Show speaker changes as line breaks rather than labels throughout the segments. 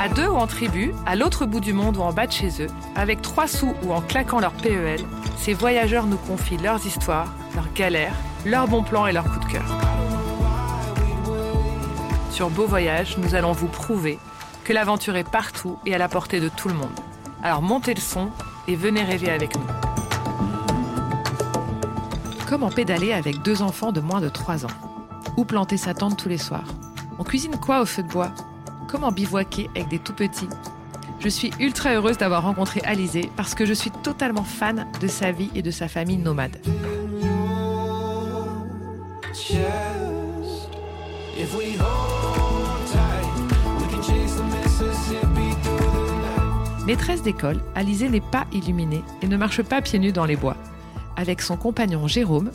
À deux ou en tribu, à l'autre bout du monde ou en bas de chez eux, avec trois sous ou en claquant leur PEL, ces voyageurs nous confient leurs histoires, leurs galères, leurs bons plans et leurs coups de cœur. Sur Beau Voyage, nous allons vous prouver que l'aventure est partout et à la portée de tout le monde. Alors montez le son et venez rêver avec nous. Comment pédaler avec deux enfants de moins de 3 ans? Où planter sa tente tous les soirs? On cuisine quoi au feu de bois? Comment bivouaquer avec des tout petits Je suis ultra heureuse d'avoir rencontré Alizé parce que je suis totalement fan de sa vie et de sa famille nomade. Maîtresse d'école, Alizé n'est pas illuminée et ne marche pas pieds nus dans les bois. Avec son compagnon Jérôme,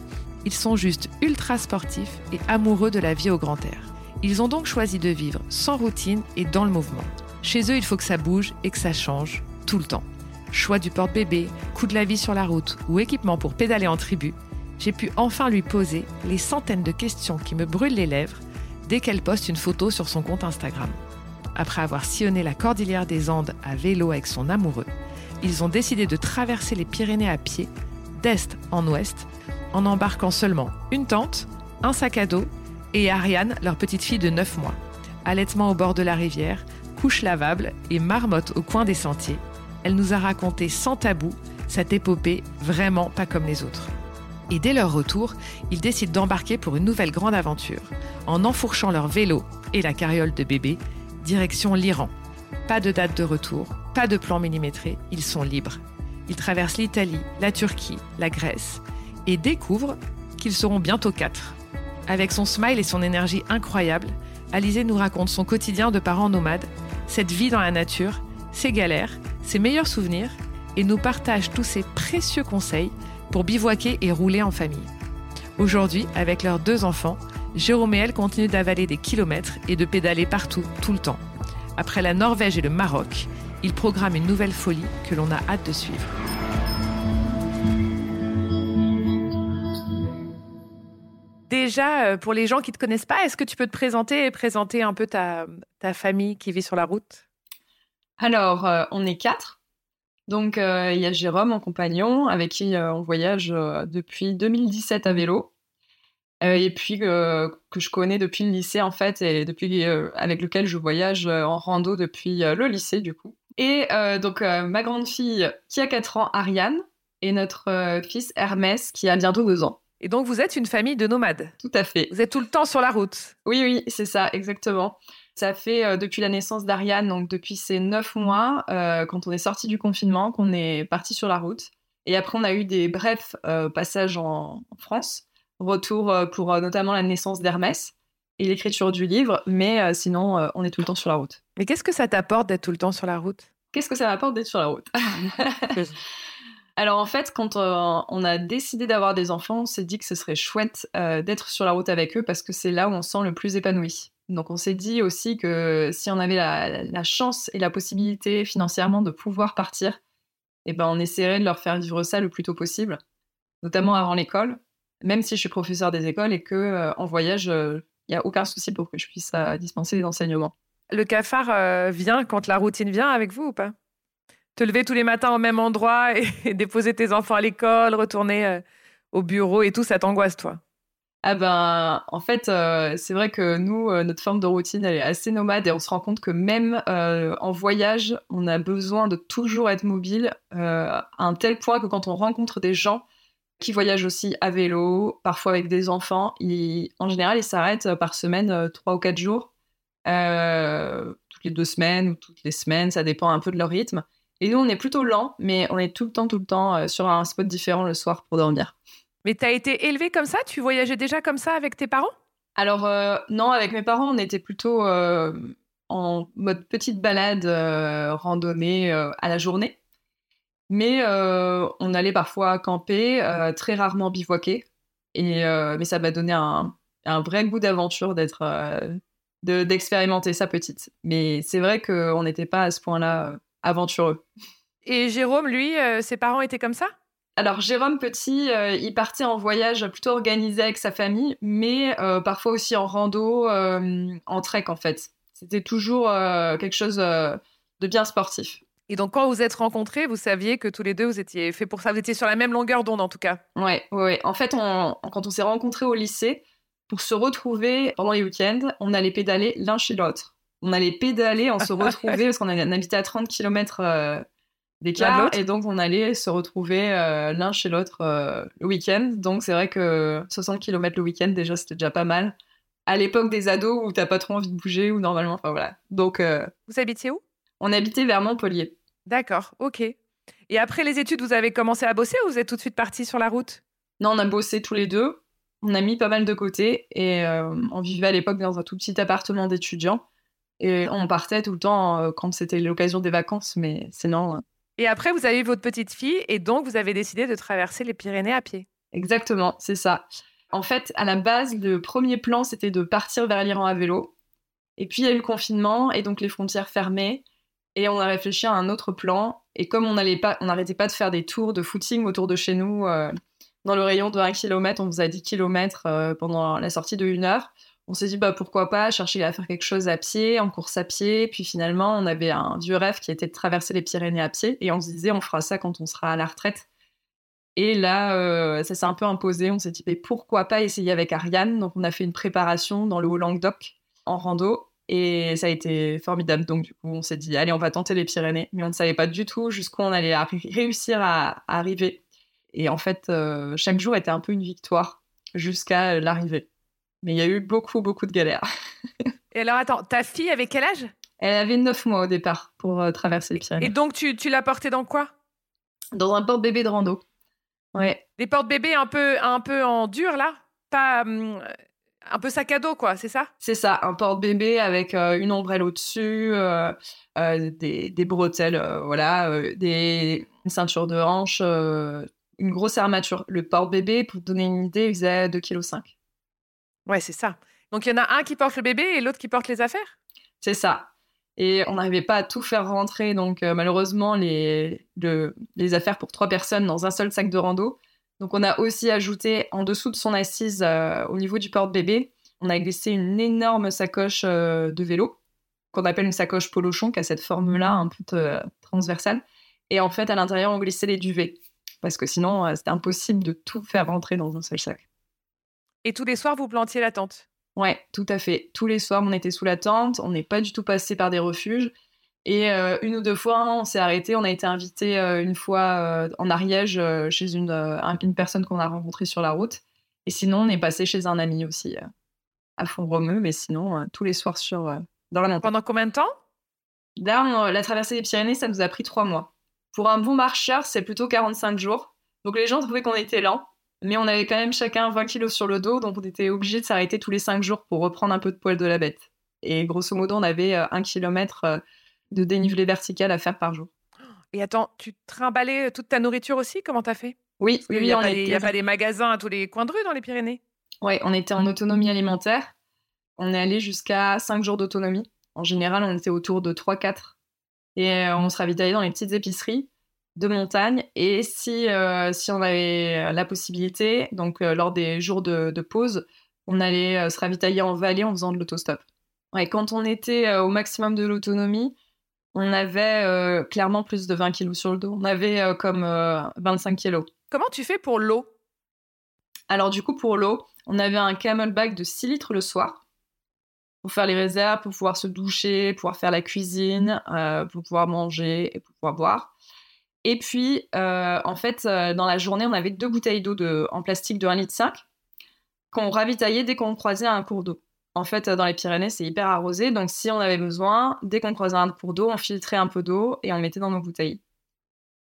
ils sont juste ultra sportifs et amoureux de la vie au grand air. Ils ont donc choisi de vivre sans routine et dans le mouvement. Chez eux, il faut que ça bouge et que ça change tout le temps. Choix du porte-bébé, coup de la vie sur la route ou équipement pour pédaler en tribu, j'ai pu enfin lui poser les centaines de questions qui me brûlent les lèvres dès qu'elle poste une photo sur son compte Instagram. Après avoir sillonné la cordillère des Andes à vélo avec son amoureux, ils ont décidé de traverser les Pyrénées à pied, d'est en ouest, en embarquant seulement une tente, un sac à dos et Ariane, leur petite fille de 9 mois. Allaitement au bord de la rivière, couche lavable et marmotte au coin des sentiers, elle nous a raconté sans tabou cette épopée vraiment pas comme les autres. Et dès leur retour, ils décident d'embarquer pour une nouvelle grande aventure, en enfourchant leur vélo et la carriole de bébé, direction l'Iran. Pas de date de retour, pas de plan millimétré, ils sont libres. Ils traversent l'Italie, la Turquie, la Grèce, et découvrent qu'ils seront bientôt quatre. Avec son smile et son énergie incroyable, Alizé nous raconte son quotidien de parents nomades, cette vie dans la nature, ses galères, ses meilleurs souvenirs et nous partage tous ses précieux conseils pour bivouaquer et rouler en famille. Aujourd'hui, avec leurs deux enfants, Jérôme et elle continuent d'avaler des kilomètres et de pédaler partout, tout le temps. Après la Norvège et le Maroc, ils programment une nouvelle folie que l'on a hâte de suivre. Déjà, euh, pour les gens qui ne te connaissent pas, est-ce que tu peux te présenter et présenter un peu ta, famille qui vit sur la route?
Alors, euh, on est quatre. Donc, euh, il y a Jérôme, mon compagnon, avec qui on voyage depuis 2017 à vélo. et puis, que je connais depuis le lycée, en fait, et depuis, avec lequel je voyage en rando depuis le lycée, du coup. Et donc, ma grande fille, qui a 4 ans, Ariane, et notre fils Hermès, qui a bientôt 2 ans.
Et donc, vous êtes une famille de nomades.
Tout à fait.
Vous êtes tout le temps sur la route.
Oui, oui, c'est ça, exactement. Ça fait euh, depuis la naissance d'Ariane, donc depuis ces neuf mois, euh, quand on est sorti du confinement, qu'on est parti sur la route. Et après, on a eu des brefs euh, passages en, France, retour pour notamment la naissance d'Hermès et l'écriture du livre, mais sinon, on est tout le temps sur la route.
Mais qu'est-ce que ça t'apporte d'être tout le temps sur la route?
Qu'est-ce que ça m'apporte d'être sur la route? Alors en fait, quand euh, on a décidé d'avoir des enfants, on s'est dit que ce serait chouette euh, d'être sur la route avec eux parce que c'est là où on sent le plus épanoui. Donc on s'est dit aussi que si on avait la, chance et la possibilité financièrement de pouvoir partir, eh ben on essaierait de leur faire vivre ça le plus tôt possible. notamment avant l'école, même si je suis professeur des écoles et que en voyage, il n'y a aucun souci pour que je puisse dispenser des enseignements.
Le cafard vient quand la routine vient avec vous ou pas? Te lever tous les matins au même endroit et déposer tes enfants à l'école, retourner au bureau et tout, ça t'angoisse, toi?
Ah ben, en fait, euh, c'est vrai que nous, euh, notre forme de routine, elle est assez nomade et on se rend compte que même euh, en voyage, on a besoin de toujours être mobile à un tel point que quand on rencontre des gens qui voyagent aussi à vélo, parfois avec des enfants, en général, ils s'arrêtent par semaine, trois ou quatre jours, toutes les deux semaines ou toutes les semaines, ça dépend un peu de leur rythme. Et nous, on est plutôt lent, mais on est tout le temps, tout le temps sur un spot différent le soir pour dormir.
Mais tu as été élevé comme ça? Tu voyageais déjà comme ça avec tes parents?
Alors, euh, non, avec mes parents, on était plutôt euh, en mode petite balade, euh, randonnée à la journée. Mais on allait parfois camper, très rarement bivouaquer. Et, mais ça m'a donné un, un, vrai goût d'aventure d'être, d'expérimenter ça petite. Mais c'est vrai qu'on n'était pas à ce point-là aventureux.
Et Jérôme, lui, ses parents étaient comme ça?
Alors Jérôme Petit, euh, il partait en voyage plutôt organisé avec sa famille, mais euh, parfois aussi en rando, euh, en trek en fait. C'était toujours quelque chose de bien sportif.
Et donc quand vous êtes rencontrés, vous saviez que tous les deux vous étiez fait pour ça, vous étiez sur la même longueur d'onde en tout cas.
Ouais, ouais. En fait, quand on s'est rencontrés au lycée, pour se retrouver pendant les week-ends, on allait pédaler l'un chez l'autre. On allait pédaler, on se retrouvait parce qu'on habitait à 30 km d'écart. Et donc, on allait se retrouver euh, l'un chez l'autre euh, le week-end. Donc, c'est vrai que 60 km le week-end, déjà, c'était déjà pas mal. À l'époque des ados où t'as pas trop envie de bouger, ou normalement, enfin voilà. Donc. Euh,
vous habitiez où?
On habitait vers Montpellier.
D'accord, ok. Et après les études, vous avez commencé à bosser ou vous êtes tout de suite parti sur la route?
Non, on a bossé tous les deux. On a mis pas mal de côté et on vivait à l'époque dans un tout petit appartement d'étudiants. Et on partait tout le temps quand c'était l'occasion des vacances, mais sinon,
et après, vous avez eu votre petite fille et donc vous avez décidé de traverser les Pyrénées à pied.
Exactement, c'est ça. En fait, à la base, le premier plan, c'était de partir vers l'Iran à vélo. Et puis, il y a eu le confinement et donc les frontières fermées. Et on a réfléchi à un autre plan. Et comme on n'arrêtait pas, pas de faire des tours de footing autour de chez nous, euh, dans le rayon de 1 km, on faisait 10 km euh, pendant la sortie de 1 heure on s'est dit bah pourquoi pas chercher à faire quelque chose à pied, en course à pied. Puis finalement, on avait un vieux rêve qui était de traverser les Pyrénées à pied, et on se disait on fera ça quand on sera à la retraite. Et là, euh, ça s'est un peu imposé. On s'est dit mais pourquoi pas essayer avec Ariane? Donc on a fait une préparation dans le Haut-Languedoc en rando. Et ça a été formidable. Donc, du coup, on s'est dit, allez, on va tenter les Pyrénées. Mais on ne savait pas du tout jusqu'où on allait réussir à, arriver. Et en fait, euh, chaque jour était un peu une victoire jusqu'à l'arrivée. Mais il y a eu beaucoup, beaucoup de galères.
Et alors, attends, ta fille avait quel âge?
Elle avait 9 mois au départ pour euh, traverser les Pyrénées.
Et donc, tu, tu l'as portée dans quoi?
Dans un porte-bébé de rando. Ouais.
Des porte-bébés un peu, un peu en dur, là? Pas. Hum, un peu sac à dos, quoi, c'est ça?
C'est ça, un porte-bébé avec euh, une ombrelle au-dessus, euh, des, des, bretelles, voilà, des une ceinture de hanche, une grosse armature. Le porte-bébé, pour te donner une idée, il faisait 2,5 kg.
Ouais, c'est ça. Donc il y en a un qui porte le bébé et l'autre qui porte les affaires?
C'est ça. Et on n'arrivait pas à tout faire rentrer, donc euh, malheureusement, les, les affaires pour trois personnes dans un seul sac de rando. Donc on a aussi ajouté en dessous de son assise, euh, au niveau du porte-bébé, on a glissé une énorme sacoche euh, de vélo, qu'on appelle une sacoche polochon, qui a cette forme-là un peu transversale. Et en fait, à l'intérieur, on glissait les duvets, parce que sinon, c'était impossible de tout faire rentrer dans un seul sac.
Et tous les soirs, vous plantiez la tente?
Ouais, tout à fait. Tous les soirs, on était sous la tente. On n'est pas du tout passé par des refuges. Et euh, une ou deux fois, on s'est arrêté. On a été invité euh, une fois euh, en Ariège chez une, une personne qu'on a rencontrée sur la route. Et sinon, on est passé chez un ami aussi, à Font-Romeu. Mais sinon, tous les soirs sur, dans la montagne.
Pendant combien de temps?
Là, la traversée des Pyrénées, ça nous a pris trois mois. Pour un bon marcheur, c'est plutôt 45 jours. Donc les gens trouvaient qu'on était lent. Mais on avait quand même chacun 20 kilos sur le dos, donc on était obligé de s'arrêter tous les 5 jours pour reprendre un peu de poil de la bête. Et grosso modo, on avait euh, un kilomètre euh, de dénivelé vertical à faire par jour.
Et attends, tu trimballais toute ta nourriture aussi? Comment t'as fait?
Oui, oui,
il n'y a, pas des magasins à tous les coins de rue dans les Pyrénées
Oui, on était en autonomie alimentaire. On est allé jusqu'à 5 jours d'autonomie. En général, on était autour de 3-4. Et euh, on se ravitaillait dans les petites épiceries. De montagne. Et si, si on avait la possibilité, donc lors des jours de, pause, on allait se ravitailler en vallée en faisant de l'autostop. Ouais, quand on était au maximum de l'autonomie, on avait clairement plus de 20 kilos sur le dos. On avait comme 25 kilos.
Comment tu fais pour l'eau?
Alors du coup, pour l'eau, on avait un camelback de 6 litres le soir pour faire les réserves, pour pouvoir se doucher, pouvoir faire la cuisine, pour pouvoir manger et pour pouvoir boire. Et puis, en fait, dans la journée, on avait deux bouteilles d'eau en plastique de 1,5 litre qu'on ravitaillait dès qu'on croisait un cours d'eau. En fait, dans les Pyrénées, c'est hyper arrosé, donc si on avait besoin, dès qu'on croisait un cours d'eau, on filtrait un peu d'eau et on mettait dans nos bouteilles.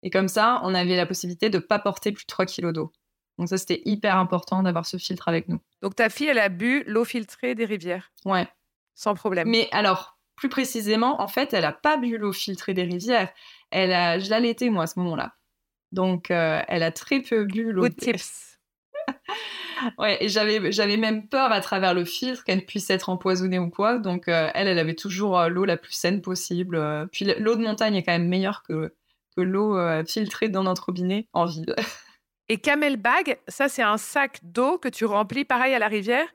Et comme ça, on avait la possibilité de ne pas porter plus de 3 kilos d'eau. Donc ça, c'était hyper important d'avoir ce filtre avec nous.
Donc ta fille, elle a bu l'eau filtrée des rivières
Ouais.
Sans problème.
Mais alors, plus précisément, en fait, elle n'a pas bu l'eau filtrée des rivières. Elle a, je l'allaitais, moi, à ce moment-là. Donc, euh, elle a très peu bu l'eau.
Good tips.
Ouais, et j'avais, j'avais même peur à travers le filtre qu'elle puisse être empoisonnée ou quoi. Donc, euh, elle, elle avait toujours euh, l'eau la plus saine possible. Puis l'eau de montagne est quand même meilleure que, que l'eau filtrée dans notre robinet en ville.
Et Camel Bag, ça, c'est un sac d'eau que tu remplis pareil à la rivière,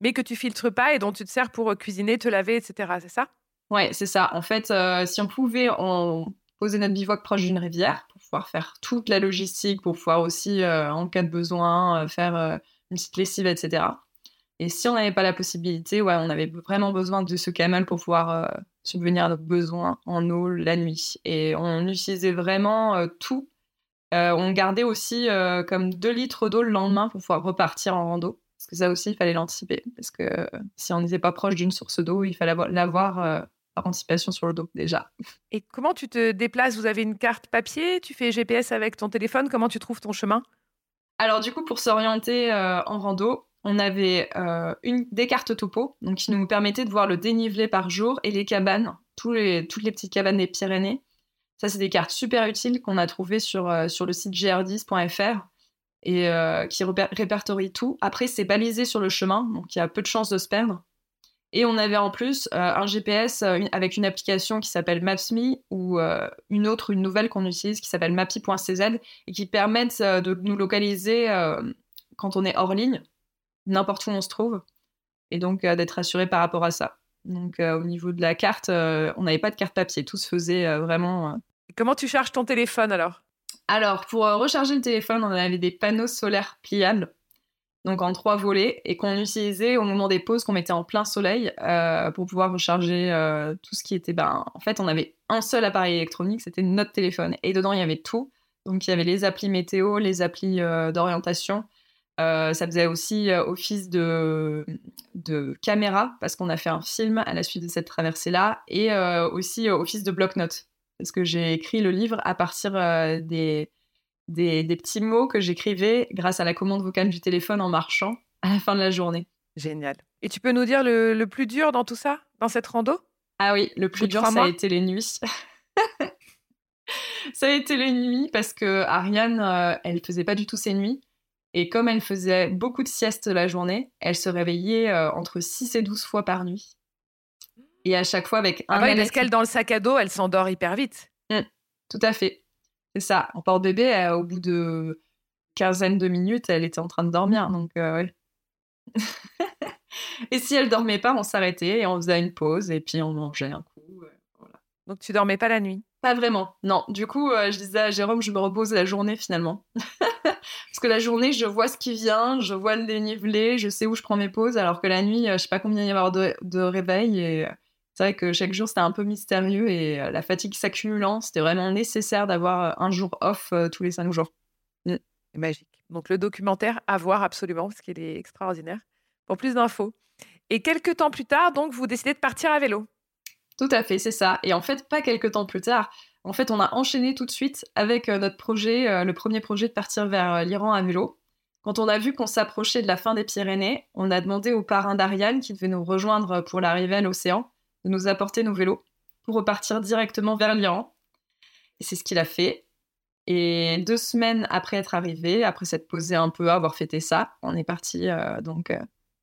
mais que tu filtres pas et dont tu te sers pour cuisiner, te laver, etc. C'est ça?
Ouais, c'est ça. En fait, si on pouvait on poser notre bivouac proche d'une rivière pour pouvoir faire toute la logistique, pour pouvoir aussi, en cas de besoin, faire une petite lessive, etc. Et si on n'avait pas la possibilité, ouais, on avait vraiment besoin de ce camel pour pouvoir euh, subvenir à nos besoins en eau la nuit. Et on utilisait vraiment euh, tout. Euh, on gardait aussi comme 2 litres d'eau le lendemain pour pouvoir repartir en rando. Parce que ça aussi, il fallait l'anticiper. Parce que si on n'était pas proche d'une source d'eau, il fallait l'avoir par anticipation sur le dos déjà.
Et comment tu te déplaces? Vous avez une carte papier? Tu fais GPS avec ton téléphone? Comment tu trouves ton chemin?
Alors du coup, pour s'orienter euh, en rando, on avait euh, une, des cartes topo, donc qui nous permettaient de voir le dénivelé par jour et les cabanes, tous les, toutes les petites cabanes des Pyrénées. Ça, c'est des cartes super utiles qu'on a trouvées sur, euh, sur le site gr10.fr et qui répertorient tout. Après, c'est balisé sur le chemin, donc il y a peu de chances de se perdre. Et on avait en plus euh, un GPS euh, avec une application qui s'appelle Maps.me ou euh, une autre, une nouvelle qu'on utilise qui s'appelle mappy.cz et qui permettent de nous localiser quand on est hors ligne, n'importe où on se trouve, et donc d'être assuré par rapport à ça. Donc au niveau de la carte, on n'avait pas de carte papier, tout se faisait vraiment.
Comment tu charges ton téléphone alors?
Alors pour recharger le téléphone, on avait des panneaux solaires pliables donc en trois volets, et qu'on utilisait au moment des pauses qu'on mettait en plein soleil euh, pour pouvoir recharger euh, tout ce qui était. Ben, en fait, on avait un seul appareil électronique, c'était notre téléphone, et dedans il y avait tout. Donc il y avait les applis météo, les applis euh, d'orientation. ça faisait aussi office de, de caméra parce qu'on a fait un film à la suite de cette traversée-là, et aussi office de bloc-notes parce que j'ai écrit le livre à partir des des, petits mots que j'écrivais grâce à la commande vocale du téléphone en marchant à la fin de la journée.
Génial. Et tu peux nous dire le, plus dur dans tout ça, dans cette rando?
Ah oui, le plus dur, ça a été les nuits. ça a été les nuits parce que Ariane, euh, elle faisait pas du tout ses nuits. Et comme elle faisait beaucoup de siestes la journée, elle se réveillait euh, entre 6 et 12 fois par nuit. Et à chaque fois avec
un. Ah oui, parce qu'elle, dans le sac à dos, elle s'endort hyper vite.
Mmh, tout à fait. C'est ça. En porte-bébé, au bout de quinzaine de minutes, elle était en train de dormir. Donc, euh, et si elle dormait pas, on s'arrêtait et on faisait une pause et puis on mangeait un coup. Euh,
donc, tu dormais pas la nuit?
Pas vraiment. Non. Du coup, euh, je disais à Jérôme, je me repose la journée finalement. Parce que la journée, je vois ce qui vient, je vois le dénivelé, je sais où je prends mes pauses, alors que la nuit, je sais pas combien il y avoir de, de réveil et c'est vrai que chaque jour c'était un peu mystérieux et euh, la fatigue s'accumulant, c'était vraiment nécessaire d'avoir euh, un jour off euh, tous les cinq jours.
Mm. Magique. Donc le documentaire à voir absolument parce qu'il est extraordinaire. Pour plus d'infos. Et quelques temps plus tard, donc vous décidez de partir à vélo.
Tout à fait, c'est ça. Et en fait, pas quelques temps plus tard. En fait, on a enchaîné tout de suite avec notre projet, le premier projet de partir vers l'Iran à vélo. Quand on a vu qu'on s'approchait de la fin des Pyrénées, on a demandé au parrain d'Ariane qui devait nous rejoindre pour l'arrivée à l'océan de nous apporter nos vélos pour repartir directement vers l'Iran. Et c'est ce qu'il a fait. Et deux semaines après être arrivé, après s'être posé un peu, avoir fêté ça, on est parti euh, donc euh,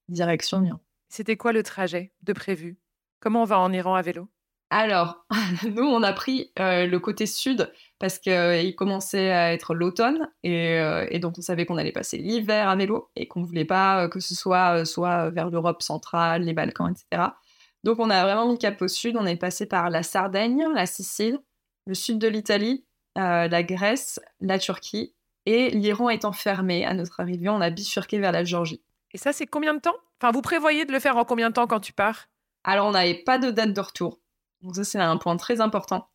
direction l'Iran.
C'était quoi le trajet de prévu? Comment on va en Iran à vélo?
Alors, nous, on a pris le côté sud parce qu'il commençait à être l'automne et, donc on savait qu'on allait passer l'hiver à vélo et qu'on ne voulait pas que ce soit soit vers l'Europe centrale, les Balkans, etc. Donc on a vraiment mis cap au sud. On est passé par la Sardaigne, la Sicile, le sud de l'Italie, la Grèce, la Turquie et l'Iran étant fermé à notre arrivée, on a bifurqué vers la Géorgie.
Et ça, c'est combien de temps? Enfin, vous prévoyez de le faire en combien de temps quand tu pars?
Alors, on n'avait pas de date de retour. Donc ça, c'est un point très important.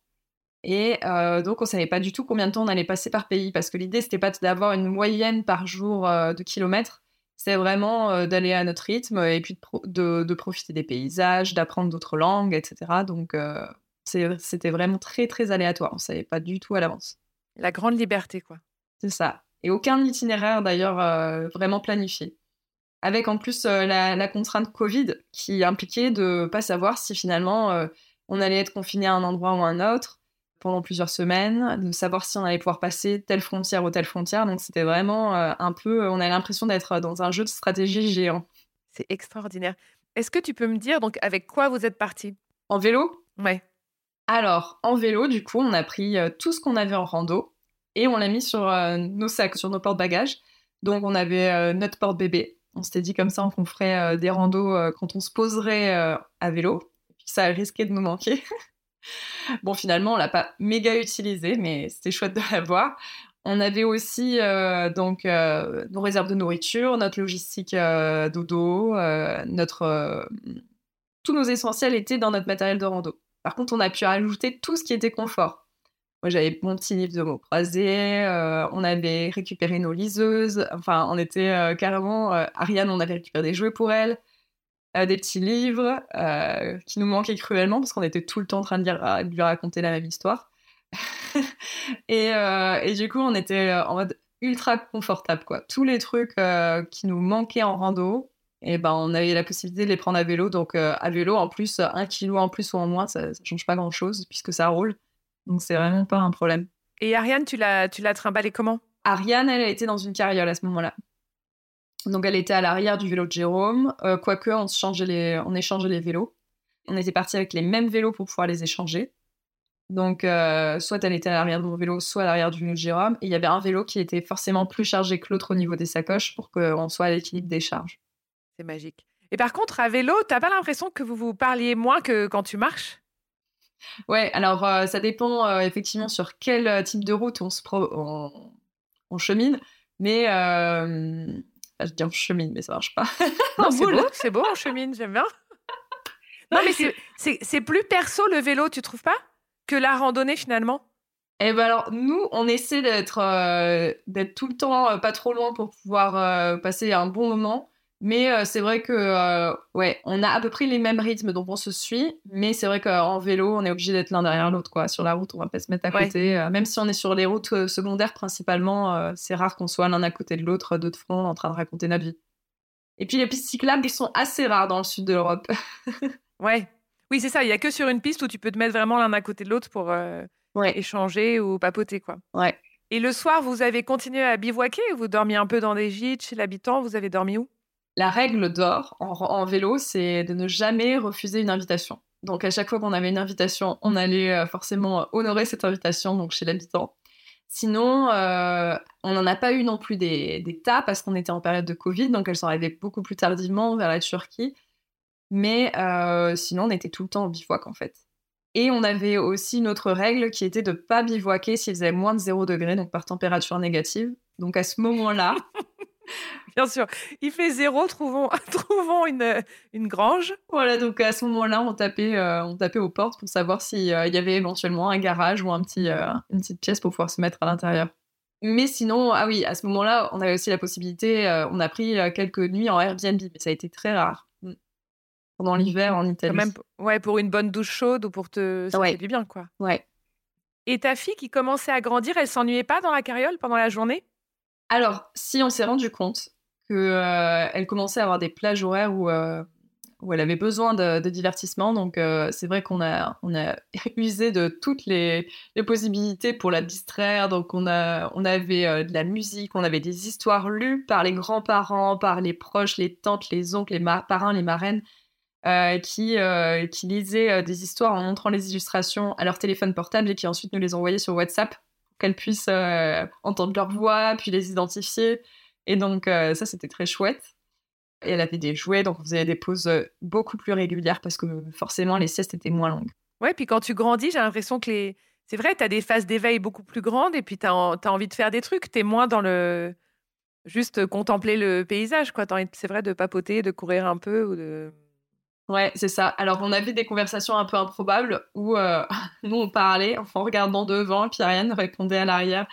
Et euh, donc, on savait pas du tout combien de temps on allait passer par pays, parce que l'idée, c'était pas d'avoir une moyenne par jour euh, de kilomètres, c'est vraiment euh, d'aller à notre rythme et puis de, profiter des paysages, d'apprendre d'autres langues, etc. Donc, c'était vraiment très, très aléatoire. On savait pas du tout à l'avance.
La grande liberté, quoi.
C'est ça. Et aucun itinéraire, d'ailleurs, vraiment planifié avec en plus euh, la, contrainte Covid qui impliquait de pas savoir si finalement euh, on allait être confiné à un endroit ou à un autre pendant plusieurs semaines, de savoir si on allait pouvoir passer telle frontière ou telle frontière. Donc c'était vraiment euh, un peu, on a l'impression d'être dans un jeu de stratégie géant.
C'est extraordinaire. Est-ce que tu peux me dire donc avec quoi vous êtes parti?
En vélo?
Ouais.
Alors en vélo, du coup, on a pris tout ce qu'on avait en rando et on l'a mis sur nos sacs, sur nos porte-bagages. Donc on avait notre porte-bébé, on s'était dit comme ça qu'on ferait euh, des randos euh, quand on se poserait euh, à vélo. Et puis ça risquait de nous manquer. bon, finalement, on l'a pas méga utilisé, mais c'était chouette de l'avoir. On avait aussi donc nos réserves de nourriture, notre logistique dodo, notre tous nos essentiels étaient dans notre matériel de rando. Par contre, on a pu ajouter tout ce qui était confort. Moi, j'avais mon petit livre de mots croisés, euh, on avait récupéré nos liseuses, enfin, on était euh, carrément. Euh, Ariane, on avait récupéré des jouets pour elle, des petits livres qui nous manquaient cruellement parce qu'on était tout le temps en train de, lui raconter la même histoire. et, du coup, on était en mode ultra confortable, quoi. Tous les trucs qui nous manquaient en rando, et ben, on avait la possibilité de les prendre à vélo. Donc, à vélo, en plus, un kilo en plus ou en moins, ça, ça change pas grand chose puisque ça roule. Donc c'est vraiment pas un problème.
Et Ariane, tu l'as, tu l'as trimballée comment?
Ariane, elle, a été dans une carriole à ce moment-là. Donc elle était à l'arrière du vélo de Jérôme, euh, quoique on, changeait les, on échangeait les vélos. On était parti avec les mêmes vélos pour pouvoir les échanger. Donc euh, soit elle était à l'arrière de mon vélo, soit à l'arrière du vélo de Jérôme. Et il y avait un vélo qui était forcément plus chargé que l'autre au niveau des sacoches pour qu'on soit à l'équilibre des charges.
C'est magique. Et par contre, à vélo, t'as pas l'impression que vous vous parliez moins que quand tu marches?
Ouais, alors euh, ça dépend effectivement sur quel type de route on se on, chemine, mais je dis on chemine, mais ça marche pas.
c'est beau, c'est beau, on chemine, j'aime bien. non, mais c'est plus perso le vélo, tu trouves pas? Que la randonnée finalement?
Eh ben alors nous, on essaie d'être d'être tout le temps pas trop loin pour pouvoir passer un bon moment. Mais euh, c'est vrai que, euh, ouais, on a à peu près les mêmes rythmes, donc on se suit. Mais c'est vrai qu'en vélo, on est obligé d'être l'un derrière l'autre, quoi. Sur la route, on va pas se mettre à côté. Euh, même si on est sur les routes secondaires principalement, c'est rare qu'on soit l'un à côté de l'autre, deux de front, en train de raconter notre vie. Et puis les pistes cyclables, ils sont assez rares dans le sud de l'Europe.
ouais. Oui, c'est ça. Il y a que sur une piste où tu peux te mettre vraiment l'un à côté de l'autre pour échanger ou papoter, quoi.
Ouais.
Et le soir, vous avez continué à bivouaquer Vous dormiez un peu dans des gîtes chez l'habitant Vous avez dormi où?
La règle d'or en, vélo, c'est de ne jamais refuser une invitation. Donc à chaque fois qu'on avait une invitation, on allait euh, forcément honorer cette invitation donc chez l'habitant. Sinon, euh, on n'en a pas eu non plus des, tas parce qu'on était en période de Covid, donc elles sont arrivées beaucoup plus tardivement vers la Turquie. Mais euh, sinon, on était tout le temps au bivouac en fait. Et on avait aussi une autre règle qui était de ne pas bivouaquer s'il faisait moins de 0 degré, donc par température négative. Donc à ce moment-là,
Bien sûr. Il fait zéro, trouvons, trouvons une, une grange.
Voilà, donc à ce moment-là, on tapait, euh, on tapait aux portes pour savoir s'il euh, y avait éventuellement un garage ou un petit, euh, une petite pièce pour pouvoir se mettre à l'intérieur. Mais sinon, ah oui, à ce moment-là, on avait aussi la possibilité, on a pris quelques nuits en Airbnb, mais ça a été très rare. Mm. Pendant l'hiver en Italie.
même, ouais, pour une bonne douche chaude ou pour te. Ça du bien, quoi.
Ouais.
Et ta fille qui commençait à grandir, elle s'ennuyait pas dans la carriole pendant la journée?
Alors, si on s'est rendu compte qu'elle euh, commençait à avoir des plages horaires où, euh, elle avait besoin de, divertissement, donc euh, c'est vrai qu'on a, on a usé de toutes les, possibilités pour la distraire. Donc on, a, on avait de la musique, on avait des histoires lues par les grands-parents, par les proches, les tantes, les oncles, les parrains, les marraines. qui, qui lisaient des histoires en montrant les illustrations à leur téléphone portable et qui ensuite nous les envoyaient sur WhatsApp pour qu'elles puissent entendre leur voix, puis les identifier. Et donc, ça, c'était très chouette. Et elle avait des jouets, donc on faisait des pauses beaucoup plus régulières parce que forcément, les siestes étaient moins longues.
Ouais, puis quand tu grandis, j'ai l'impression que les. C'est vrai, tu as des phases d'éveil beaucoup plus grandes et puis tu as, envie de faire des trucs. Tu es moins dans le. Juste contempler le paysage, quoi. C'est vrai de papoter, de courir un peu ou de.
Ouais, c'est ça. Alors, on avait des conversations un peu improbables où euh, nous, on parlait en regardant devant et puis Ariane répondait à l'arrière.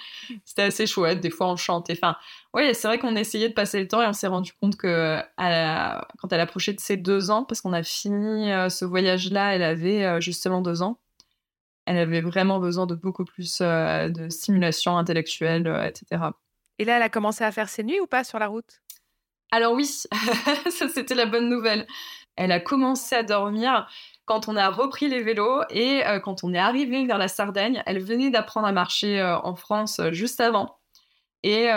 C'était assez chouette. Des fois, on chantait. Enfin, ouais, c'est vrai qu'on essayait de passer le temps et on s'est rendu compte que quand elle approchait de ses deux ans, parce qu'on a fini euh, ce voyage-là, elle avait euh, justement deux ans. Elle avait vraiment besoin de beaucoup plus de stimulation intellectuelle, etc.
Et là, elle a commencé à faire ses nuits ou pas sur la route?
Alors oui, ça c'était la bonne nouvelle. Elle a commencé à dormir quand on a repris les vélos et euh, quand on est arrivé vers la Sardaigne. Elle venait d'apprendre à marcher euh, en France euh, juste avant. Et,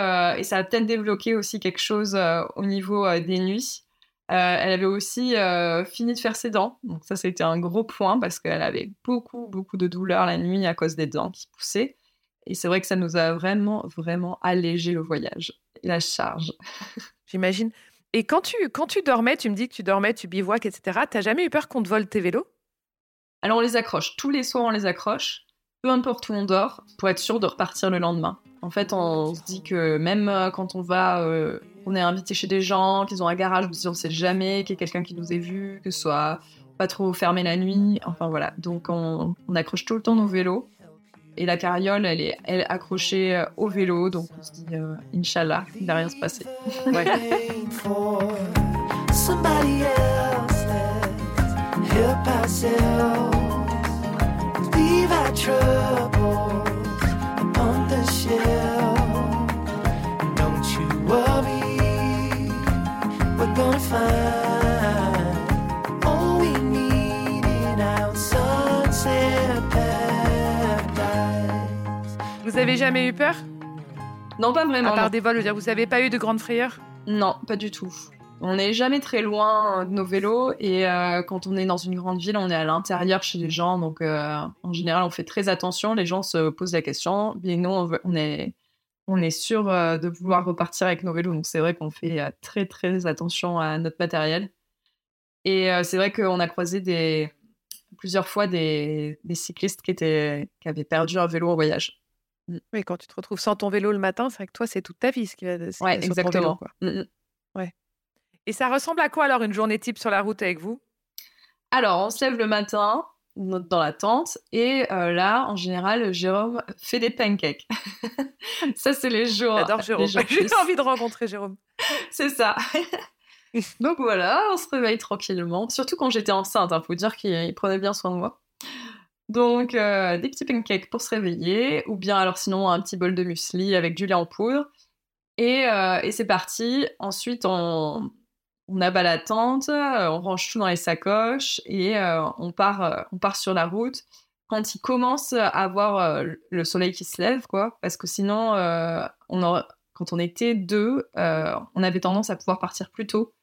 ça a peut-être débloqué aussi quelque chose au niveau des nuits. elle avait aussi fini de faire ses dents. Donc ça, c'était un gros point parce qu'elle avait beaucoup, beaucoup de douleurs la nuit à cause des dents qui poussaient. Et c'est vrai que ça nous a vraiment, vraiment allégé le voyage et la charge.
J'imagine. Et quand tu, quand tu dormais, tu me dis que tu dormais, tu bivouacs, etc. T'as jamais eu peur qu'on te vole tes vélos?
Alors on les accroche. Tous les soirs, on les accroche. Peu importe où on dort, pour être sûr de repartir le lendemain. En fait, on se dit que même euh, quand on va, euh, on est invité chez des gens, qu'ils ont un garage, on ne sait jamais qu'il y a quelqu'un qui nous ait vu, que ce soit pas trop fermé la nuit. Enfin voilà. Donc on, on accroche tout le temps nos vélos. Et la carriole, elle est, elle accrochée euh, au vélo, donc on se dit, euh, Inch'Allah, il va rien se passer. ouais. Don't you worry, we're gonna find
Vous avez jamais eu peur?
Non, pas vraiment.
À part des vols, dire, vous avez pas eu de grandes frayeurs
Non, pas du tout. On n'est jamais très loin de nos vélos et euh, quand on est dans une grande ville, on est à l'intérieur chez les gens. Donc euh, en général, on fait très attention. Les gens se posent la question. Mais nous, on, est, on est sûr euh, de vouloir repartir avec nos vélos. Donc c'est vrai qu'on fait très très attention à notre matériel. Et c'est vrai qu'on a croisé des, plusieurs fois des, des cyclistes qui, étaient, qui avaient perdu un vélo en voyage.
Mmh. Oui, quand tu te retrouves sans ton vélo le matin, c'est vrai que toi, c'est toute ta vie ce qui va,
ouais, exactement. quoi. Mmh, mmh.
Ouais. Et ça ressemble à quoi alors une journée type sur la route avec vous?
Alors, on se lève le matin dans la tente et euh, là, en général, Jérôme fait des pancakes. ça, c'est les jours.
J'adore Jérôme. J'ai envie de rencontrer Jérôme.
c'est ça. Donc voilà, on se réveille tranquillement. Surtout quand j'étais enceinte, il hein, faut dire qu'il prenait bien soin de moi. Donc, euh, des petits pancakes pour se réveiller, ou bien alors sinon un petit bol de muesli avec du lait en poudre. Et, euh, c'est parti. Ensuite, on, on abat la tente, euh, on range tout dans les sacoches et on, part, on part sur la route. Quand il commence à avoir le soleil qui se lève, quoi, parce que sinon, on quand on était deux, on avait tendance à pouvoir partir plus tôt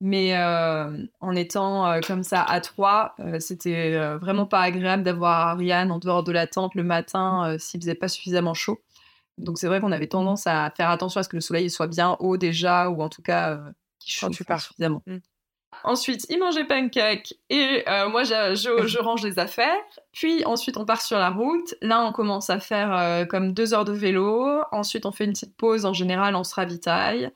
mais euh, en étant euh, comme ça à trois, euh, c'était vraiment pas agréable d'avoir Ariane en dehors de la tente le matin s'il faisait pas suffisamment chaud. Donc c'est vrai qu'on avait tendance à faire attention à ce que le soleil soit bien haut déjà, ou en tout cas qu'il chauffe suffisamment. Mmh. Ensuite, il mangeait pancake et moi je, je, range les affaires. Puis ensuite, on part sur la route. Là, on commence à faire comme deux heures de vélo. Ensuite, on fait une petite pause. En général, on se ravitaille.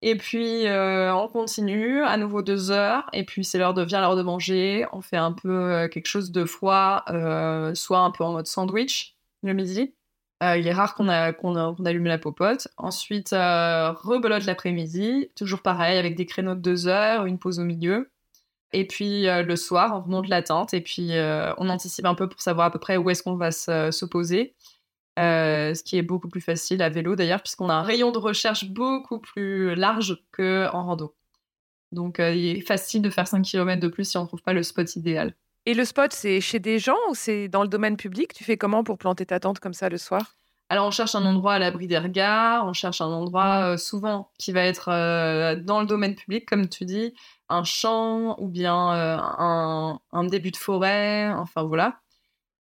Et puis, euh, on continue, à nouveau deux heures, et puis c'est l'heure de, vient l'heure de manger, on fait un peu euh, quelque chose de froid, euh, soit un peu en mode sandwich, le midi. Il est rare qu'on allume la popote. Ensuite, rebelote l'après-midi, toujours pareil, avec des créneaux de deux heures, une pause au milieu. Et puis le soir, on remonte la tente, et puis on anticipe un peu pour savoir à peu près où est-ce qu'on va se poser. Euh, ce qui est beaucoup plus facile à vélo d'ailleurs, puisqu'on a un rayon de recherche beaucoup plus large qu'en rando. Donc euh, il est facile de faire 5 km de plus si on ne trouve pas le spot idéal.
Et le spot, c'est chez des gens ou c'est dans le domaine public? Tu fais comment pour planter ta tente comme ça le soir?
Alors, on cherche un endroit à l'abri des regards, on cherche un endroit souvent qui va être dans le domaine public, comme tu dis, un champ ou bien un, un, début de forêt, enfin voilà.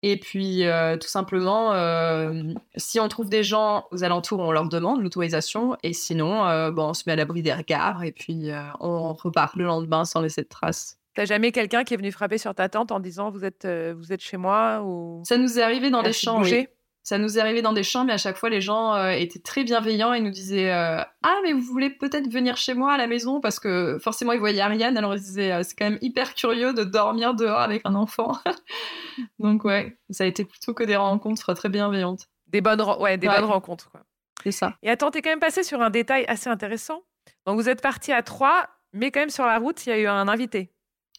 Et puis, euh, tout simplement, euh, si on trouve des gens aux alentours, on leur demande l'autorisation. Et sinon, euh, bon, on se met à l'abri des regards et puis on repart le lendemain sans laisser de traces.
T'as jamais quelqu'un qui est venu frapper sur ta tente en disant vous êtes, vous êtes chez moi ou...
Ça nous est arrivé dans des champs. Oui ça nous est arrivé dans des chambres, mais à chaque fois, les gens euh, étaient très bienveillants et nous disaient euh, Ah, mais vous voulez peut-être venir chez moi à la maison? Parce que forcément, ils voyaient Ariane, alors ils disaient euh, C'est quand même hyper curieux de dormir dehors avec un enfant. Donc, ouais, ça a été plutôt que des rencontres très bienveillantes.
Des bonnes, ouais, des bonnes rencontres, quoi.
C'est ça.
Et attends, t'es quand même passé sur un détail assez intéressant. Donc, vous êtes parti à trois, mais quand même sur la route, il y a eu un invité.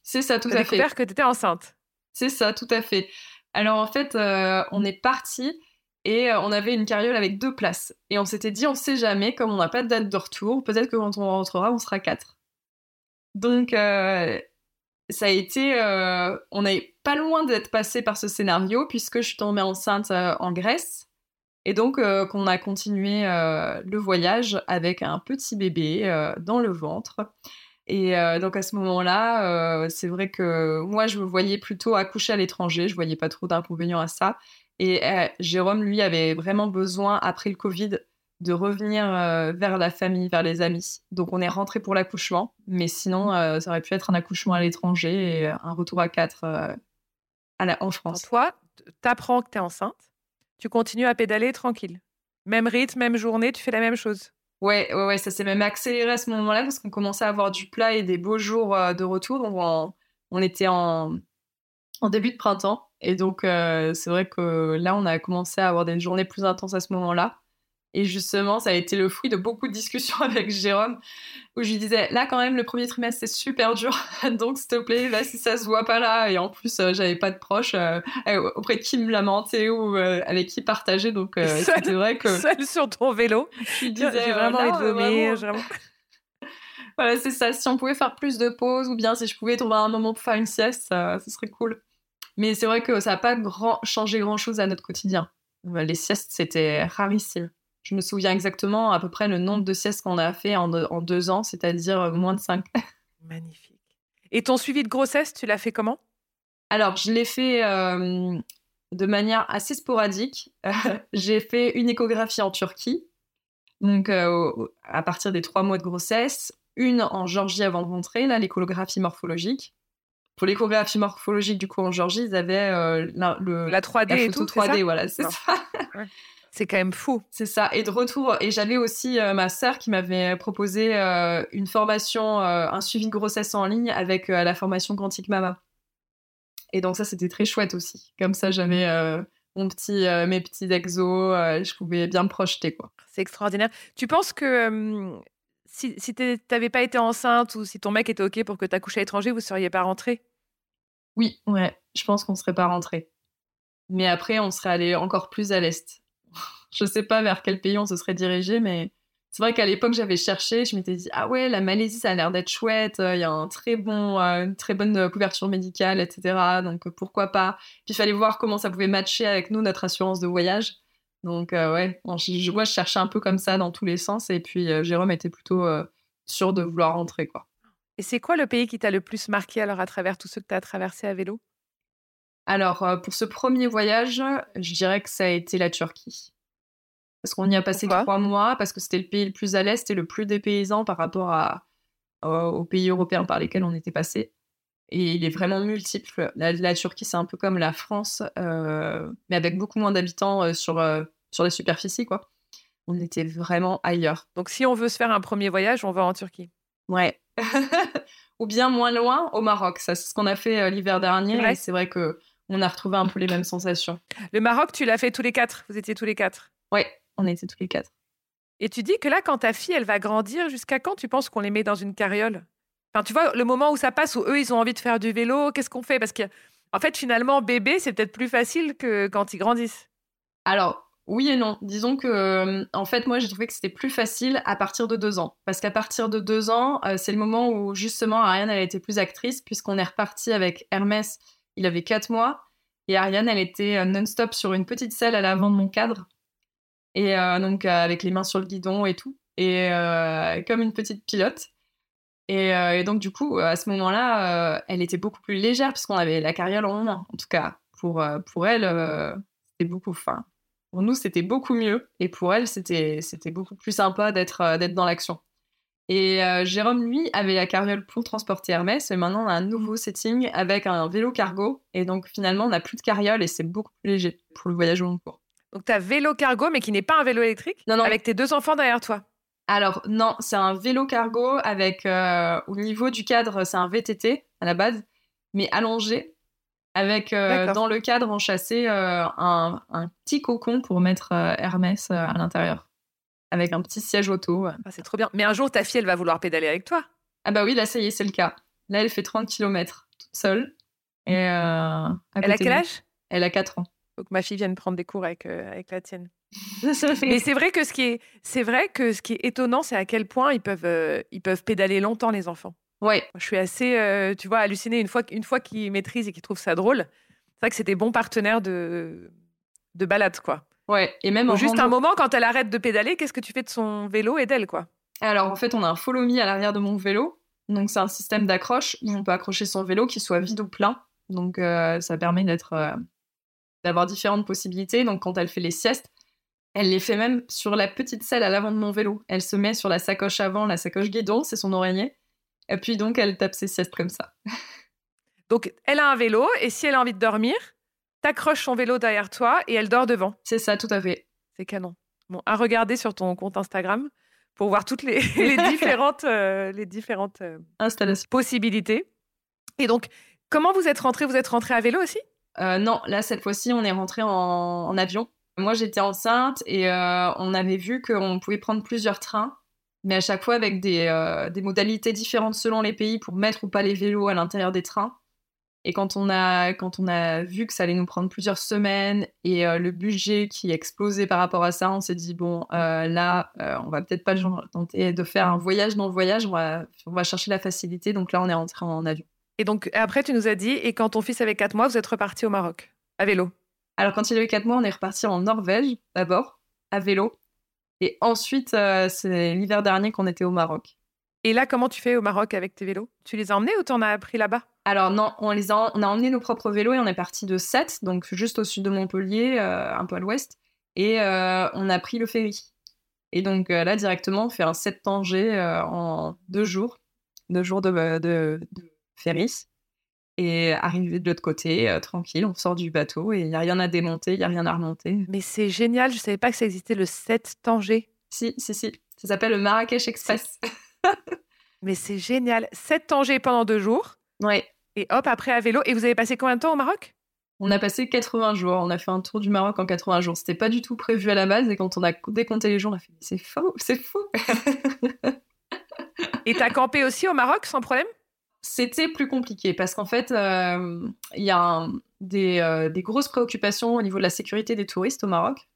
C'est ça, tout
à fait.
découvert
que t'étais enceinte.
C'est ça, tout à fait. Alors, en fait, on est parti et euh, on avait une carriole avec deux places. Et on s'était dit, on sait jamais, comme on n'a pas de date de retour, peut-être que quand on rentrera, on sera quatre. Donc, euh, ça a été. Euh, on n'est pas loin d'être passé par ce scénario, puisque je suis tombée enceinte en Grèce. Et donc, qu'on a continué le voyage avec un petit bébé dans le ventre. Et donc, à ce moment-là, c'est vrai que moi, je me voyais plutôt accoucher à l'étranger. Je voyais pas trop d'inconvénients à ça. Et euh, Jérôme, lui, avait vraiment besoin, après le Covid, de revenir euh, vers la famille, vers les amis. Donc on est rentré pour l'accouchement, mais sinon, euh, ça aurait pu être un accouchement à l'étranger et un retour à quatre en France.
toi, t'apprends que t'es enceinte, tu continues à pédaler tranquille. Même rythme, même journée, tu fais la même chose.
Ouais, ouais, ça s'est même accéléré à ce moment-là parce qu'on commençait à avoir du plat et des beaux jours de retour. On était en, en début de printemps. Et donc, euh, c'est vrai que là, on a commencé à avoir des journées plus intenses à ce moment-là. Et justement, ça a été le fruit de beaucoup de discussions avec Jérôme, où je lui disais, là, quand même, le premier trimestre, c'est super dur. donc, s'il te plaît, là, si ça se voit pas là, et en plus, euh, j'avais pas de proches euh, auprès de qui me lamenter ou avec qui partager. Donc, c'était vrai que.
Seul sur ton vélo.
Je lui disais, j'ai vraiment envie de vomir. voilà, c'est ça. Si on pouvait faire plus de pauses, ou bien si je pouvais trouver un moment pour faire une sieste, ce serait cool. Mais c'est vrai que ça n'a pas grand, changé grand-chose à notre quotidien. Les siestes, c'était rarissime. Je me souviens exactement à peu près le nombre de siestes qu'on a fait en, deux ans, c'est-à-dire euh, moins de cinq.
Magnifique. Et ton suivi de grossesse, tu l'as fait comment?
Alors, je l'ai fait euh, de manière assez sporadique. J'ai fait une échographie en Turquie, donc euh, à partir des trois mois de grossesse, une en Georgie avant de rentrer, là, l'échographie morphologique. Pour l'échographie morphologique, du coup, en Georgie, ils avaient la, le,
la 3D et tout,
3D, voilà, c'est ça.
C'est quand même fou.
C'est ça. Et de retour, et j'avais aussi euh, ma sœur qui m'avait proposé euh, une formation, un suivi de grossesse en ligne avec la formation Quantique Mama. Et donc ça, c'était très chouette aussi. Comme ça, j'avais mon petit, mes petits exos, je pouvais bien me projeter. quoi.
C'est extraordinaire. Tu penses que si, si tu n'avais pas été enceinte ou si ton mec était OK pour que tu accouches à l'étranger, vous ne seriez pas rentré
Oui, ouais, je pense qu'on ne serait pas rentré. Mais après, on serait allé encore plus à l'est. Je ne sais pas vers quel pays on se serait dirigé, mais c'est vrai qu'à l'époque, j'avais cherché, je m'étais dit, ah ouais, la Malaisie, ça a l'air d'être chouette, il y a un très bon, euh, une très bonne couverture médicale, etc. Donc pourquoi pas. Puis il fallait voir comment ça pouvait matcher avec nous, notre assurance de voyage. Donc, euh, ouais, je, moi, je cherchais un peu comme ça dans tous les sens. Et puis, euh, Jérôme était plutôt euh, sûr de vouloir rentrer, quoi.
Et c'est quoi le pays qui t'a le plus marqué alors à travers tout ce que tu as traversé à vélo?
Alors, pour ce premier voyage, je dirais que ça a été la Turquie. Parce qu'on y a passé trois mois, parce que c'était le pays le plus à l'est et le plus dépaysant par rapport à, aux pays européens par lesquels on était passé. Et il est vraiment multiple. La, Turquie, c'est un peu comme la France, euh, mais avec beaucoup moins d'habitants euh, sur, euh, sur la superficie, quoi. On était vraiment ailleurs.
Donc, si on veut se faire un premier voyage, on va en Turquie.
Ouais. Ou bien moins loin, au Maroc. Ça, c'est ce qu'on a fait l'hiver dernier. Et c'est vrai que on a retrouvé un peu les mêmes sensations.
Le Maroc, tu l'as fait tous les quatre? Vous étiez tous les quatre?
Ouais, on était tous les quatre.
Et tu dis que là, quand ta fille, elle va grandir, jusqu'à quand tu penses qu'on les met dans une carriole? Enfin, tu vois, le moment où ça passe, où eux, ils ont envie de faire du vélo, qu'est-ce qu'on fait? Parce que, en fait, finalement, bébé, c'est peut-être plus facile que quand ils grandissent.
Alors, oui et non. Disons que, euh, en fait, moi, j'ai trouvé que c'était plus facile à partir de deux ans. Parce qu'à partir de deux ans, euh, c'est le moment où, justement, Ariane, elle a été plus actrice, puisqu'on est reparti avec Hermès, il avait quatre mois. Et Ariane, elle était euh, non-stop sur une petite selle à l'avant de mon cadre. Et donc, avec les mains sur le guidon et tout. Et comme une petite pilote. Et, donc, du coup, à ce moment-là, elle était beaucoup plus légère puisqu'on avait la carriole en main. En tout cas, pour, pour elle, c'était beaucoup. Enfin, pour nous, c'était beaucoup mieux. Et pour elle, c'était beaucoup plus sympa d'être d'être dans l'action. Et Jérôme, lui, avait la carriole pour transporter Hermès. Et maintenant, on a un nouveau setting avec un vélo cargo. Et donc, finalement, on n'a plus de carriole et c'est beaucoup plus léger pour le voyage au long cours.
Donc, tu as vélo cargo, mais qui n'est pas un vélo électrique
Non, non.
Avec tes deux enfants derrière toi
alors non, c'est un vélo cargo avec euh, au niveau du cadre, c'est un VTT à la base, mais allongé avec euh, dans le cadre enchâssé euh, un, un, petit cocon pour mettre Hermès à l'intérieur, avec un petit siège auto.
Ah, c'est trop bien. Mais un jour, ta fille, elle va vouloir pédaler avec toi.
Ah bah oui, là ça y est, c'est le cas. Là, elle fait 30 km toute seule. Et, elle
a quel âge?
Elle a 4 ans.
Faut que ma fille vienne prendre des cours avec, avec la tienne. Mais c'est vrai que ce qui est, c'est vrai que ce qui est étonnant, c'est à quel point ils peuvent, euh, ils peuvent pédaler longtemps les enfants.
Ouais.
Je suis assez, euh, tu vois, hallucinée une fois, une fois qu'ils maîtrisent et qu'ils trouvent ça drôle. C'est vrai que c'est des bons partenaires de, de balade, quoi.
Ouais. Et même
juste un moment, quand elle arrête de pédaler, qu'est-ce que tu fais de son vélo et d'elle, quoi?
Alors en fait, on a un follow me à l'arrière de mon vélo. Donc c'est un système d'accroche où on peut accrocher son vélo, qu'il soit vide ou plein. Donc euh, ça permet d'être, d'avoir différentes possibilités. Donc quand elle fait les siestes elle les fait même sur la petite selle à l'avant de mon vélo. Elle se met sur la sacoche avant, la sacoche guidon, c'est son oreiller. Et puis donc, elle tape ses siestes comme ça.
Donc, elle a un vélo et si elle a envie de dormir, t'accroches son vélo derrière toi et elle dort devant.
C'est ça, tout à fait.
C'est canon. Bon, à regarder sur ton compte Instagram pour voir toutes les, différentes, euh, les différentes euh,
Installations.
possibilités. Et donc, comment vous êtes rentré Vous êtes rentré à vélo aussi?
Euh, Non, là, cette fois-ci, on est rentré en avion. Moi, j'étais enceinte et euh, on avait vu qu'on pouvait prendre plusieurs trains, mais à chaque fois avec des, euh, des, modalités différentes selon les pays pour mettre ou pas les vélos à l'intérieur des trains. Et quand on, a, vu que ça allait nous prendre plusieurs semaines et le budget qui explosait par rapport à ça, on s'est dit, bon, là, on va peut-être pas tenter de faire un voyage dans le voyage, on va, on va chercher la facilité. Donc là, on est rentré en avion.
Et donc, après, tu nous as dit, et quand ton fils avait 4 mois, vous êtes reparti au Maroc, à vélo
alors, quand il a eu 4 mois, on est reparti en Norvège, d'abord, à vélo. Et ensuite, euh, c'est l'hiver dernier qu'on était au Maroc.
Et là, comment tu fais au Maroc avec tes vélos? Tu les as emmenés ou t'en as appris là-bas?
Alors non, on, les a, on a emmené nos propres vélos et on est parti de Sète, donc juste au sud de Montpellier, euh, un peu à l'ouest. Et euh, on a pris le ferry. Et donc là, directement, on fait un 7 Tanger en deux jours. Deux jours de, de, de ferry et arriver de l'autre côté, euh, tranquille, on sort du bateau et il n'y a rien à démonter, il n'y a rien à remonter.
Mais c'est génial, je ne savais pas que ça existait le 7 Tanger.
Si, si, si. Ça s'appelle le Marrakech Express.
Mais c'est génial. 7 Tanger pendant deux jours.
Ouais.
Et hop, après à vélo. Et vous avez passé combien de temps au Maroc?
On a passé 80 jours. On a fait un tour du Maroc en 80 jours. C'était pas du tout prévu à la base. Et quand on a décompté les jours, on a fait c'est faux, c'est fou.
et t'as campé aussi au Maroc sans problème?
C'était plus compliqué parce qu'en fait, euh, il y a euh, des, grosses préoccupations au niveau de la sécurité des touristes au Maroc.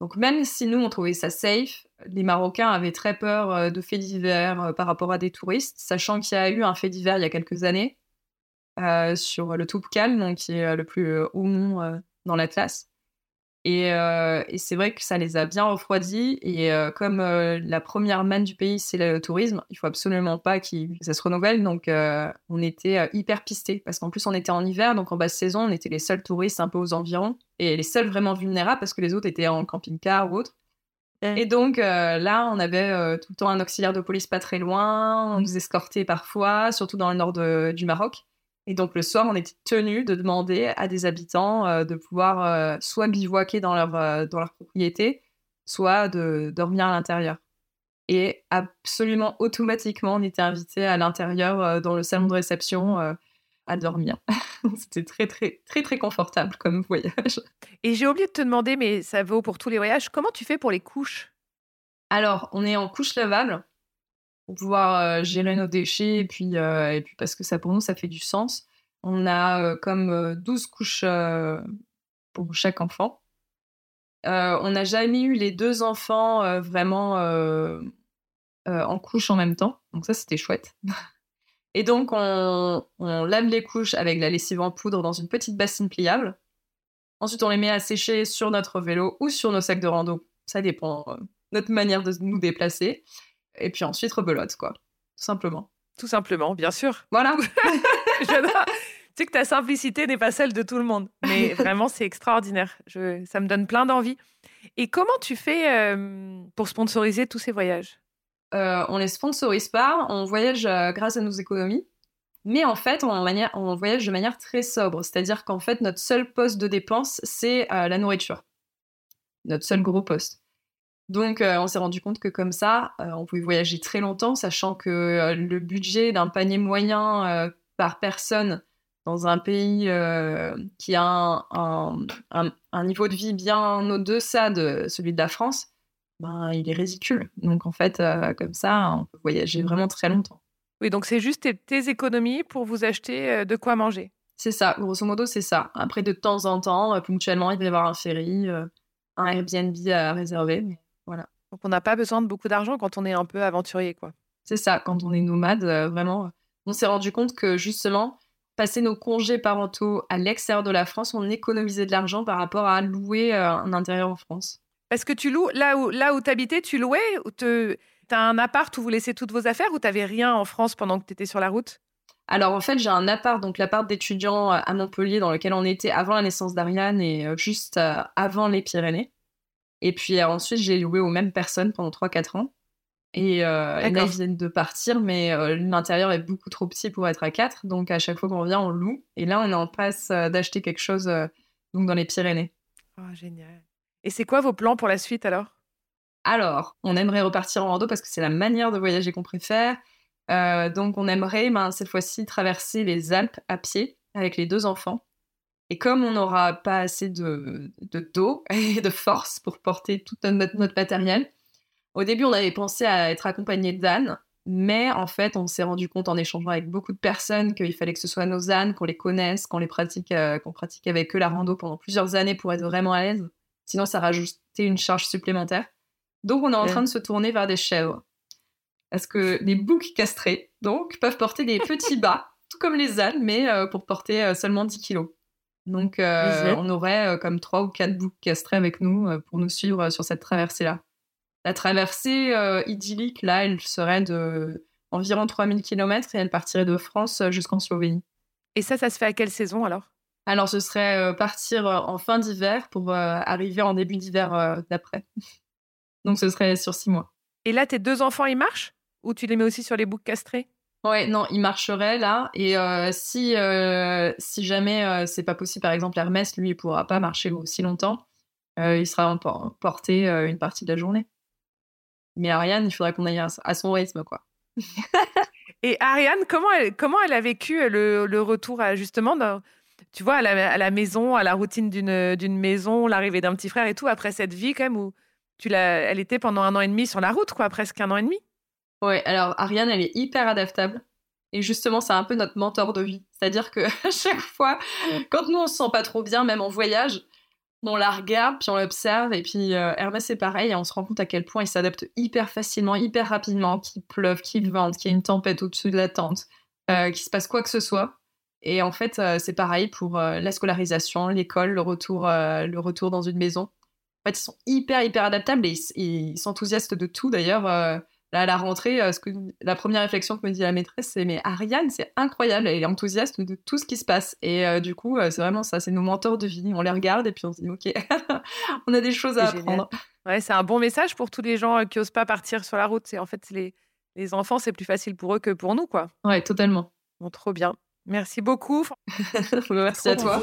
Donc même si nous, on trouvait ça safe, les Marocains avaient très peur euh, de faits divers par rapport à des touristes, sachant qu'il y a eu un fait divers il y a quelques années sur le Toubkal, qui est le plus haut mont dans l'Atlas. Euh, et, c'est vrai que ça les a bien refroidis. Et euh, comme euh, la première manne du pays, c'est le tourisme, il faut absolument pas que ça se renouvelle. Donc, on était hyper pistés. Parce qu'en plus, on était en hiver, donc en basse saison, on était les seuls touristes un peu aux environs. Et les seuls vraiment vulnérables parce que les autres étaient en camping-car ou autre. Et donc là, on avait tout le temps un auxiliaire de police pas très loin, on nous escortait parfois, surtout dans le nord du Maroc. Et donc le soir, on était tenu de demander à des habitants euh, de pouvoir euh, soit bivouaquer dans leur, euh, dans leur propriété, soit de dormir à l'intérieur. Et absolument automatiquement, on était invité à l'intérieur dans le salon de réception à dormir. C'était très très très très confortable comme voyage.
Et j'ai oublié de te demander, mais ça vaut pour tous les voyages, comment tu fais pour les couches?
Alors, on est en couche lavable pour pouvoir euh, gérer nos déchets et puis, euh, et puis parce que ça pour nous ça fait du sens. On a euh, comme 12 couches pour chaque enfant. on n'a jamais eu les deux enfants vraiment en couche en même temps, donc ça c'était chouette. Et donc on, on, lave les couches avec la lessive en poudre dans une petite bassine pliable. Ensuite on les met à sécher sur notre vélo ou sur nos sacs de rando ça dépend euh, notre manière de nous déplacer. Et puis ensuite, rebelote, quoi, tout simplement.
Tout simplement, bien sûr.
Voilà.
J'adore. Tu sais que ta simplicité n'est pas celle de tout le monde, mais vraiment, c'est extraordinaire. Je, ça me donne plein d'envie. Et comment tu fais euh, pour sponsoriser tous ces voyages?
Euh, On les sponsorise pas, on voyage euh, grâce à nos économies. Mais en fait, on, manière, on voyage de manière très sobre. C'est-à-dire qu'en fait, notre seul poste de dépense, c'est la nourriture. Notre seul gros poste. Donc, on s'est rendu compte que comme ça, on pouvait voyager très longtemps, sachant que le budget d'un panier moyen par personne dans un pays euh, qui a un, un, niveau de vie bien au-deçà de celui de la France, ben, il est ridicule. Donc en fait, euh, comme ça, on peut voyager vraiment très longtemps.
Oui, donc c'est juste tes, économies pour vous acheter euh, de quoi manger.
C'est ça, grosso modo, c'est ça. Après, de temps en temps, ponctuellement, il va y avoir un ferry, un Airbnb à réserver, mais voilà.
Donc on n'a pas besoin de beaucoup d'argent quand on est un peu aventurier, quoi.
C'est ça, quand on est nomade, vraiment. On s'est rendu compte que justement, passer nos congés parentaux à l'extérieur de la France, on économisait de l'argent par rapport à louer euh, un intérieur en France.
Est-ce que tu loues là où, là où tu habitais, tu louais ou tu as un appart où vous laissez toutes vos affaires ou tu n'avais rien en France pendant que tu étais sur la route?
Alors en fait, j'ai un appart, donc l'appart d'étudiants euh, à Montpellier dans lequel on était avant la naissance d'Ariane et euh, juste avant les Pyrénées. Et puis ensuite, j'ai loué aux mêmes personnes pendant 3-4 ans. Et, euh, là, ils viennent de partir, mais euh, l'intérieur est beaucoup trop petit pour être à quatre. Donc, à chaque fois qu'on revient, on loue. Et là, on est en passe euh, d'acheter quelque chose donc dans les Pyrénées.
Oh, génial. Et c'est quoi vos plans pour la suite alors?
Alors, on aimerait repartir en rando parce que c'est la manière de voyager qu'on préfère. donc, on aimerait ben, cette fois-ci traverser les Alpes à pied avec les deux enfants. Et comme on n'aura pas assez de, de dos et de force pour porter tout notre, notre matériel, au début, on avait pensé à être accompagné d'ânes, mais en fait, on s'est rendu compte en échangeant avec beaucoup de personnes qu'il fallait que ce soit nos ânes, qu'on les connaisse, qu'on les pratique, euh, qu'on pratique avec eux la rando pendant plusieurs années pour être vraiment à l'aise. Sinon, ça rajoutait une charge supplémentaire. Donc, on est en train de se tourner vers des chèvres. Parce que les boucs castrés, donc, peuvent porter des petits bas, tout comme les ânes, mais euh, pour porter euh, seulement 10 kilos. Donc, on aurait comme trois ou quatre boucs castrés avec nous pour nous suivre sur cette traversée-là. La traversée euh, idyllique, là, elle serait de environ 3000 km et elle partirait de France euh, jusqu'en Slovénie.
Et ça, ça se fait à quelle saison alors?
Alors, ce serait euh, partir en fin d'hiver pour arriver en début d'hiver d'après. Donc, ce serait sur six mois.
Et là, tes deux enfants, ils marchent? Ou tu les mets aussi sur les boucs castrés?
Ouais, non, ils marcheraient là. Et si, si jamais c'est pas possible, par exemple, Hermès, lui, il pourra pas marcher aussi longtemps, il sera porté une partie de la journée. Mais Ariane, il faudrait qu'on aille à son rythme, quoi.
Et Ariane, comment elle, comment elle a vécu euh, le, retour justement, tu vois, à la, maison, à la routine d'une maison, l'arrivée d'un petit frère et tout, après cette vie quand même où elle était pendant un an et demi sur la route, quoi, presque un an et demi?
Ouais, alors Ariane, elle est hyper adaptable. Et justement, c'est un peu notre mentor de vie. C'est-à-dire que chaque fois, quand nous, on se sent pas trop bien, même en voyage, on la regarde, puis on l'observe, et puis euh, Hermès c'est pareil, et on se rend compte à quel point il s'adapte hyper facilement, hyper rapidement, qu'il pleuve, qu'il vente, qu'il y ait une tempête au-dessus de la tente, euh, qu'il se passe quoi que ce soit. Et en fait, euh, c'est pareil pour la scolarisation, l'école, le retour, le retour dans une maison. En fait, ils sont hyper, hyper adaptables et ils s'enthousiastent de tout. D'ailleurs, Là, à la rentrée, euh, ce que, la première réflexion que me dit la maîtresse, c'est Mais Ariane, c'est incroyable, elle est enthousiaste de tout ce qui se passe. Et euh, du coup, euh, c'est vraiment ça, c'est nos mentors de vie. On les regarde et puis on se dit Ok, on a des choses à apprendre.
Ouais, c'est un bon message pour tous les gens qui n'osent pas partir sur la route. C'est en fait les, les enfants, c'est plus facile pour eux que pour nous, quoi.
Ouais, totalement.
Bon, trop bien. Merci beaucoup.
Merci à toi.